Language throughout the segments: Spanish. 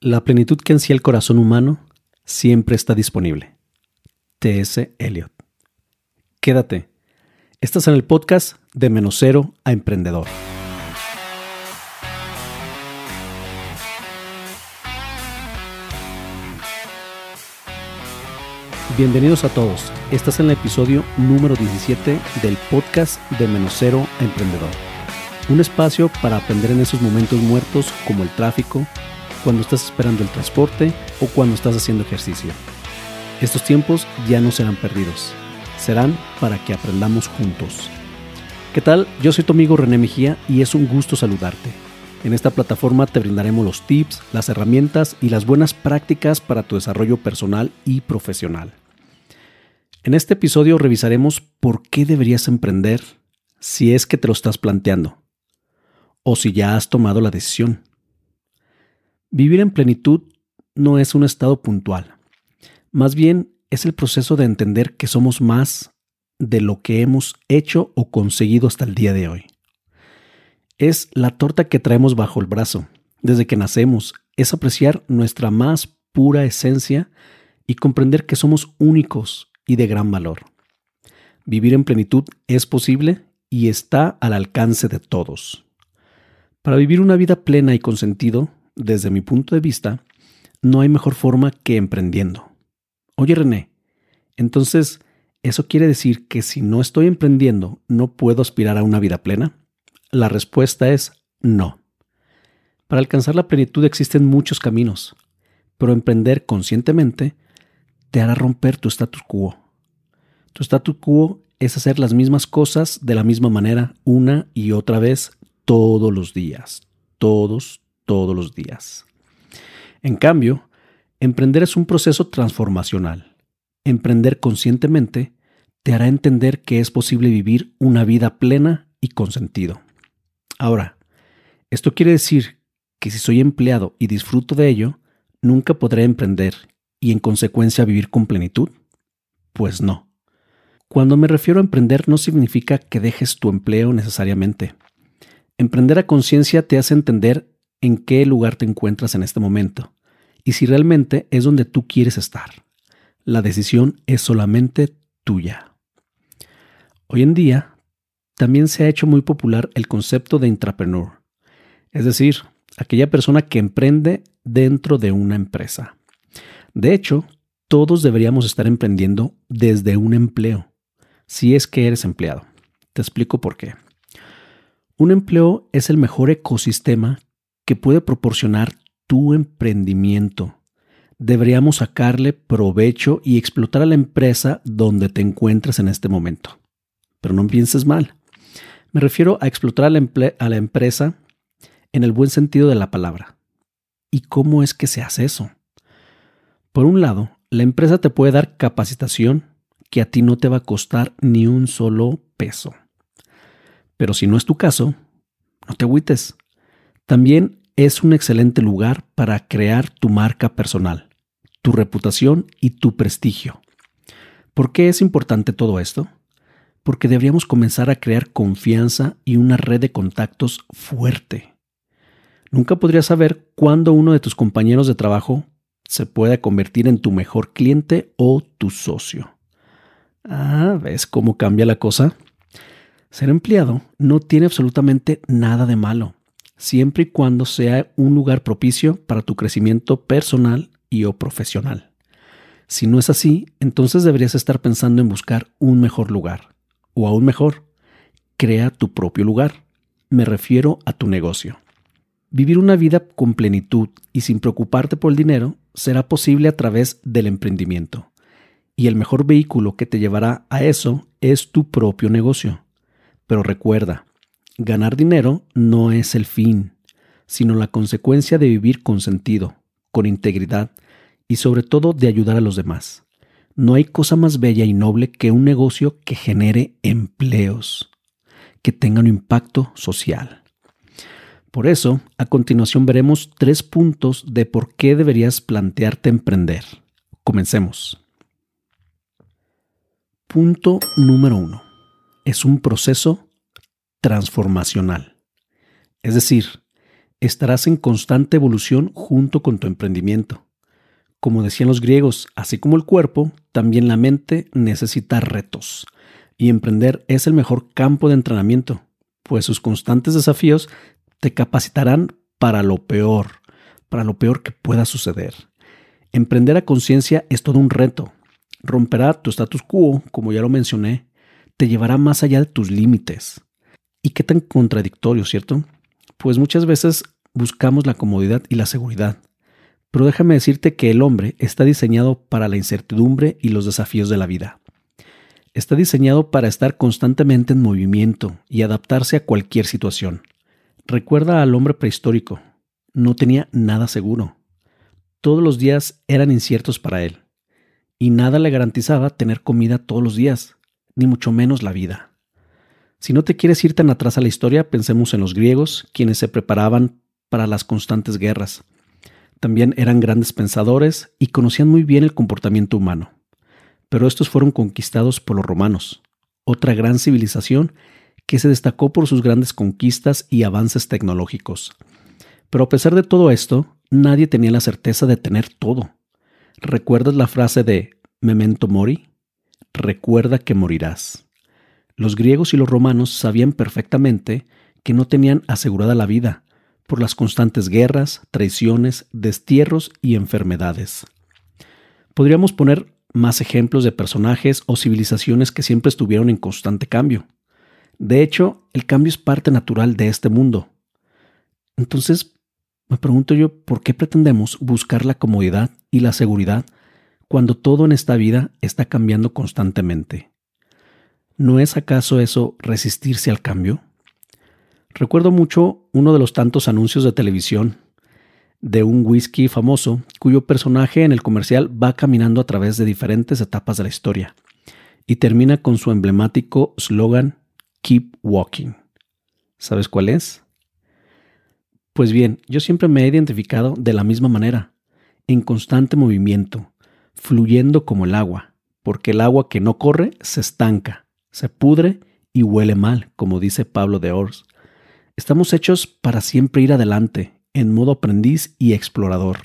La plenitud que ansía el corazón humano siempre está disponible. T.S. Eliot. Quédate. Estás en el podcast de Menos Cero a Emprendedor. Bienvenidos a todos. Estás en el episodio número 17 del podcast de Menos Cero a Emprendedor. Un espacio para aprender en esos momentos muertos como el tráfico, cuando estás esperando el transporte o cuando estás haciendo ejercicio. Estos tiempos ya no serán perdidos, serán para que aprendamos juntos. ¿Qué tal? Yo soy tu amigo René Mejía y es un gusto saludarte. En esta plataforma te brindaremos los tips, las herramientas y las buenas prácticas para tu desarrollo personal y profesional. En este episodio revisaremos por qué deberías emprender si es que te lo estás planteando o si ya has tomado la decisión. Vivir en plenitud no es un estado puntual, más bien es el proceso de entender que somos más de lo que hemos hecho o conseguido hasta el día de hoy. Es la torta que traemos bajo el brazo desde que nacemos, es apreciar nuestra más pura esencia y comprender que somos únicos y de gran valor. Vivir en plenitud es posible y está al alcance de todos. Para vivir una vida plena y con sentido, desde mi punto de vista, no hay mejor forma que emprendiendo. Oye René, entonces, ¿eso quiere decir que si no estoy emprendiendo no puedo aspirar a una vida plena? La respuesta es no. Para alcanzar la plenitud existen muchos caminos, pero emprender conscientemente te hará romper tu status quo. Tu status quo es hacer las mismas cosas de la misma manera una y otra vez todos los días, todos, todos los días. En cambio, emprender es un proceso transformacional. Emprender conscientemente te hará entender que es posible vivir una vida plena y con sentido. Ahora, esto quiere decir que si soy empleado y disfruto de ello, nunca podré emprender y en consecuencia vivir con plenitud. Pues no. Cuando me refiero a emprender no significa que dejes tu empleo necesariamente. Emprender a conciencia te hace entender en qué lugar te encuentras en este momento y si realmente es donde tú quieres estar. La decisión es solamente tuya. Hoy en día, también se ha hecho muy popular el concepto de intrapreneur, es decir, aquella persona que emprende dentro de una empresa. De hecho, todos deberíamos estar emprendiendo desde un empleo, si es que eres empleado. Te explico por qué. Un empleo es el mejor ecosistema que puede proporcionar tu emprendimiento. Deberíamos sacarle provecho y explotar a la empresa donde te encuentres en este momento. Pero no pienses mal. Me refiero a explotar a la, a la empresa en el buen sentido de la palabra. ¿Y cómo es que se hace eso? Por un lado, la empresa te puede dar capacitación que a ti no te va a costar ni un solo peso. Pero si no es tu caso, no te agüites. También es un excelente lugar para crear tu marca personal, tu reputación y tu prestigio. ¿Por qué es importante todo esto? Porque deberíamos comenzar a crear confianza y una red de contactos fuerte. Nunca podrías saber cuándo uno de tus compañeros de trabajo se puede convertir en tu mejor cliente o tu socio. Ah, ¿ves cómo cambia la cosa? Ser empleado no tiene absolutamente nada de malo, siempre y cuando sea un lugar propicio para tu crecimiento personal y o profesional. Si no es así, entonces deberías estar pensando en buscar un mejor lugar. O aún mejor, crea tu propio lugar. Me refiero a tu negocio. Vivir una vida con plenitud y sin preocuparte por el dinero será posible a través del emprendimiento. Y el mejor vehículo que te llevará a eso es tu propio negocio. Pero recuerda, ganar dinero no es el fin, sino la consecuencia de vivir con sentido, con integridad y sobre todo de ayudar a los demás. No hay cosa más bella y noble que un negocio que genere empleos, que tenga un impacto social. Por eso, a continuación veremos tres puntos de por qué deberías plantearte emprender. Comencemos. Punto número uno es un proceso transformacional. Es decir, estarás en constante evolución junto con tu emprendimiento. Como decían los griegos, así como el cuerpo, también la mente necesita retos. Y emprender es el mejor campo de entrenamiento, pues sus constantes desafíos te capacitarán para lo peor, para lo peor que pueda suceder. Emprender a conciencia es todo un reto. Romperá tu status quo, como ya lo mencioné, te llevará más allá de tus límites. ¿Y qué tan contradictorio, cierto? Pues muchas veces buscamos la comodidad y la seguridad. Pero déjame decirte que el hombre está diseñado para la incertidumbre y los desafíos de la vida. Está diseñado para estar constantemente en movimiento y adaptarse a cualquier situación. Recuerda al hombre prehistórico. No tenía nada seguro. Todos los días eran inciertos para él. Y nada le garantizaba tener comida todos los días, ni mucho menos la vida. Si no te quieres ir tan atrás a la historia, pensemos en los griegos, quienes se preparaban para las constantes guerras. También eran grandes pensadores y conocían muy bien el comportamiento humano. Pero estos fueron conquistados por los romanos, otra gran civilización que se destacó por sus grandes conquistas y avances tecnológicos. Pero a pesar de todo esto, nadie tenía la certeza de tener todo. ¿Recuerdas la frase de memento mori? Recuerda que morirás. Los griegos y los romanos sabían perfectamente que no tenían asegurada la vida, por las constantes guerras, traiciones, destierros y enfermedades. Podríamos poner más ejemplos de personajes o civilizaciones que siempre estuvieron en constante cambio. De hecho, el cambio es parte natural de este mundo. Entonces, me pregunto yo, ¿por qué pretendemos buscar la comodidad y la seguridad cuando todo en esta vida está cambiando constantemente? ¿No es acaso eso resistirse al cambio? Recuerdo mucho uno de los tantos anuncios de televisión de un whisky famoso cuyo personaje en el comercial va caminando a través de diferentes etapas de la historia y termina con su emblemático slogan Keep Walking. ¿Sabes cuál es? Pues bien, yo siempre me he identificado de la misma manera, en constante movimiento, fluyendo como el agua, porque el agua que no corre se estanca, se pudre y huele mal, como dice Pablo de Ors. Estamos hechos para siempre ir adelante, en modo aprendiz y explorador.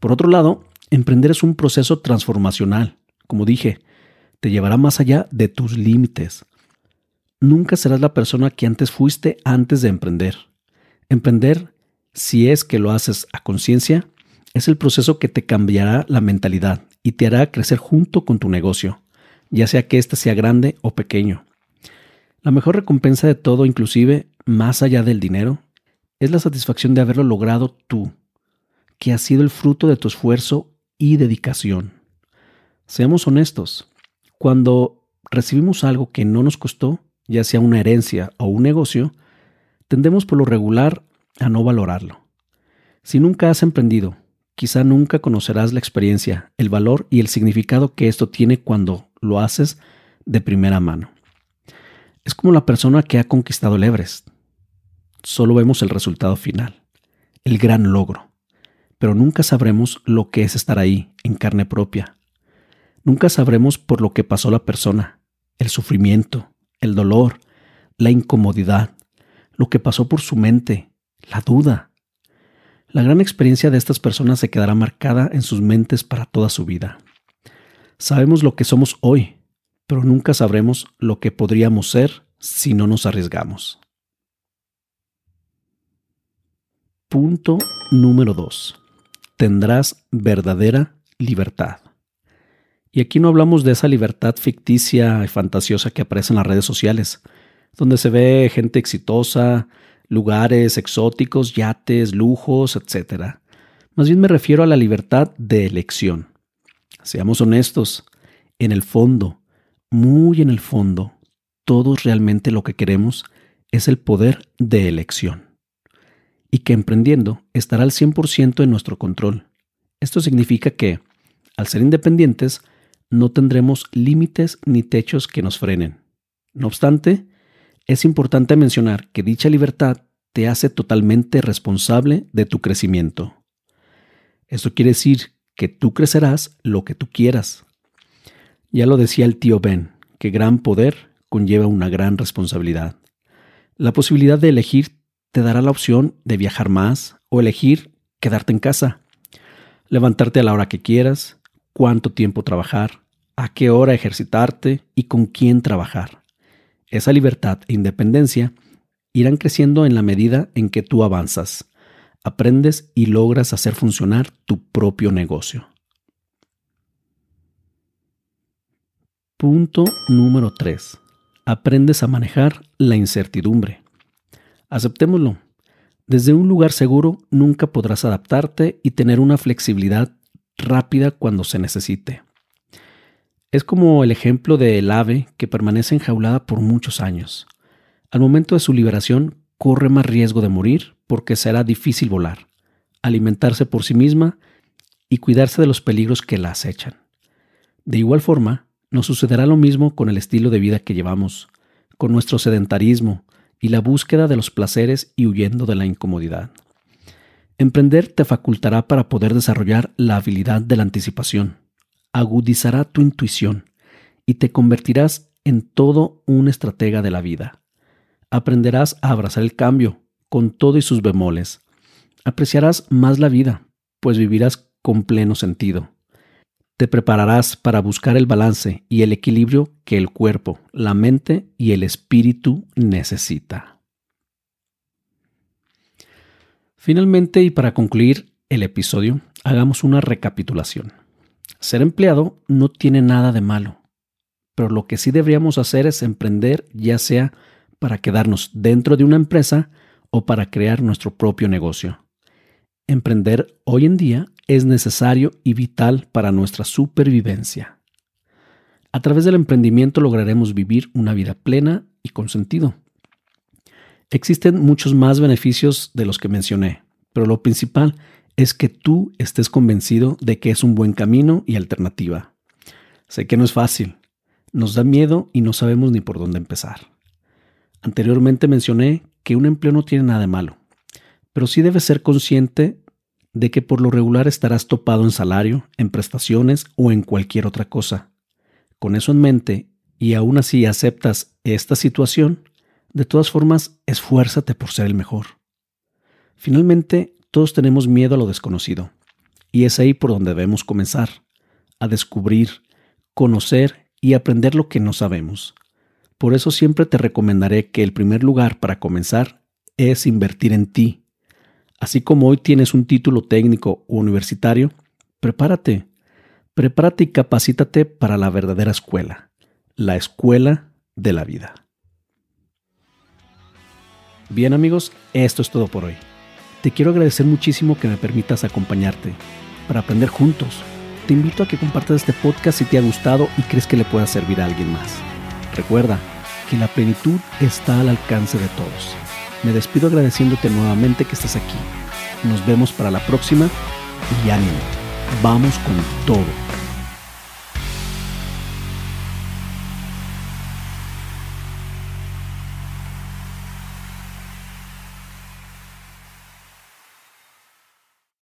Por otro lado, emprender es un proceso transformacional. Como dije, te llevará más allá de tus límites. Nunca serás la persona que antes fuiste antes de emprender. Emprender, si es que lo haces a conciencia, es el proceso que te cambiará la mentalidad y te hará crecer junto con tu negocio, ya sea que éste sea grande o pequeño. La mejor recompensa de todo, inclusive más allá del dinero, es la satisfacción de haberlo logrado tú, que ha sido el fruto de tu esfuerzo y dedicación. Seamos honestos, cuando recibimos algo que no nos costó, ya sea una herencia o un negocio, tendemos por lo regular a no valorarlo. Si nunca has emprendido, quizá nunca conocerás la experiencia, el valor y el significado que esto tiene cuando lo haces de primera mano. Es como la persona que ha conquistado el Everest solo vemos el resultado final, el gran logro, pero nunca sabremos lo que es estar ahí, en carne propia. Nunca sabremos por lo que pasó la persona, el sufrimiento, el dolor, la incomodidad, lo que pasó por su mente, la duda. La gran experiencia de estas personas se quedará marcada en sus mentes para toda su vida. Sabemos lo que somos hoy, pero nunca sabremos lo que podríamos ser si no nos arriesgamos. Punto número 2. Tendrás verdadera libertad. Y aquí no hablamos de esa libertad ficticia y fantasiosa que aparece en las redes sociales, donde se ve gente exitosa, lugares exóticos, yates, lujos, etc. Más bien me refiero a la libertad de elección. Seamos honestos, en el fondo, muy en el fondo, todos realmente lo que queremos es el poder de elección y que emprendiendo estará al 100% en nuestro control. Esto significa que, al ser independientes, no tendremos límites ni techos que nos frenen. No obstante, es importante mencionar que dicha libertad te hace totalmente responsable de tu crecimiento. Esto quiere decir que tú crecerás lo que tú quieras. Ya lo decía el tío Ben, que gran poder conlleva una gran responsabilidad. La posibilidad de elegir te dará la opción de viajar más o elegir quedarte en casa, levantarte a la hora que quieras, cuánto tiempo trabajar, a qué hora ejercitarte y con quién trabajar. Esa libertad e independencia irán creciendo en la medida en que tú avanzas, aprendes y logras hacer funcionar tu propio negocio. Punto número 3. Aprendes a manejar la incertidumbre. Aceptémoslo. Desde un lugar seguro nunca podrás adaptarte y tener una flexibilidad rápida cuando se necesite. Es como el ejemplo del ave que permanece enjaulada por muchos años. Al momento de su liberación corre más riesgo de morir porque será difícil volar, alimentarse por sí misma y cuidarse de los peligros que la acechan. De igual forma, nos sucederá lo mismo con el estilo de vida que llevamos, con nuestro sedentarismo y la búsqueda de los placeres y huyendo de la incomodidad. Emprender te facultará para poder desarrollar la habilidad de la anticipación, agudizará tu intuición y te convertirás en todo un estratega de la vida. Aprenderás a abrazar el cambio con todo y sus bemoles. Apreciarás más la vida, pues vivirás con pleno sentido te prepararás para buscar el balance y el equilibrio que el cuerpo, la mente y el espíritu necesita. Finalmente, y para concluir el episodio, hagamos una recapitulación. Ser empleado no tiene nada de malo, pero lo que sí deberíamos hacer es emprender ya sea para quedarnos dentro de una empresa o para crear nuestro propio negocio. Emprender hoy en día es necesario y vital para nuestra supervivencia. A través del emprendimiento lograremos vivir una vida plena y con sentido. Existen muchos más beneficios de los que mencioné, pero lo principal es que tú estés convencido de que es un buen camino y alternativa. Sé que no es fácil, nos da miedo y no sabemos ni por dónde empezar. Anteriormente mencioné que un empleo no tiene nada de malo pero sí debes ser consciente de que por lo regular estarás topado en salario, en prestaciones o en cualquier otra cosa. Con eso en mente, y aún así aceptas esta situación, de todas formas, esfuérzate por ser el mejor. Finalmente, todos tenemos miedo a lo desconocido, y es ahí por donde debemos comenzar, a descubrir, conocer y aprender lo que no sabemos. Por eso siempre te recomendaré que el primer lugar para comenzar es invertir en ti, Así como hoy tienes un título técnico o universitario, prepárate, prepárate y capacítate para la verdadera escuela, la escuela de la vida. Bien amigos, esto es todo por hoy. Te quiero agradecer muchísimo que me permitas acompañarte para aprender juntos. Te invito a que compartas este podcast si te ha gustado y crees que le pueda servir a alguien más. Recuerda que la plenitud está al alcance de todos. Me despido agradeciéndote nuevamente que estés aquí. Nos vemos para la próxima y ánimo. Vamos con todo.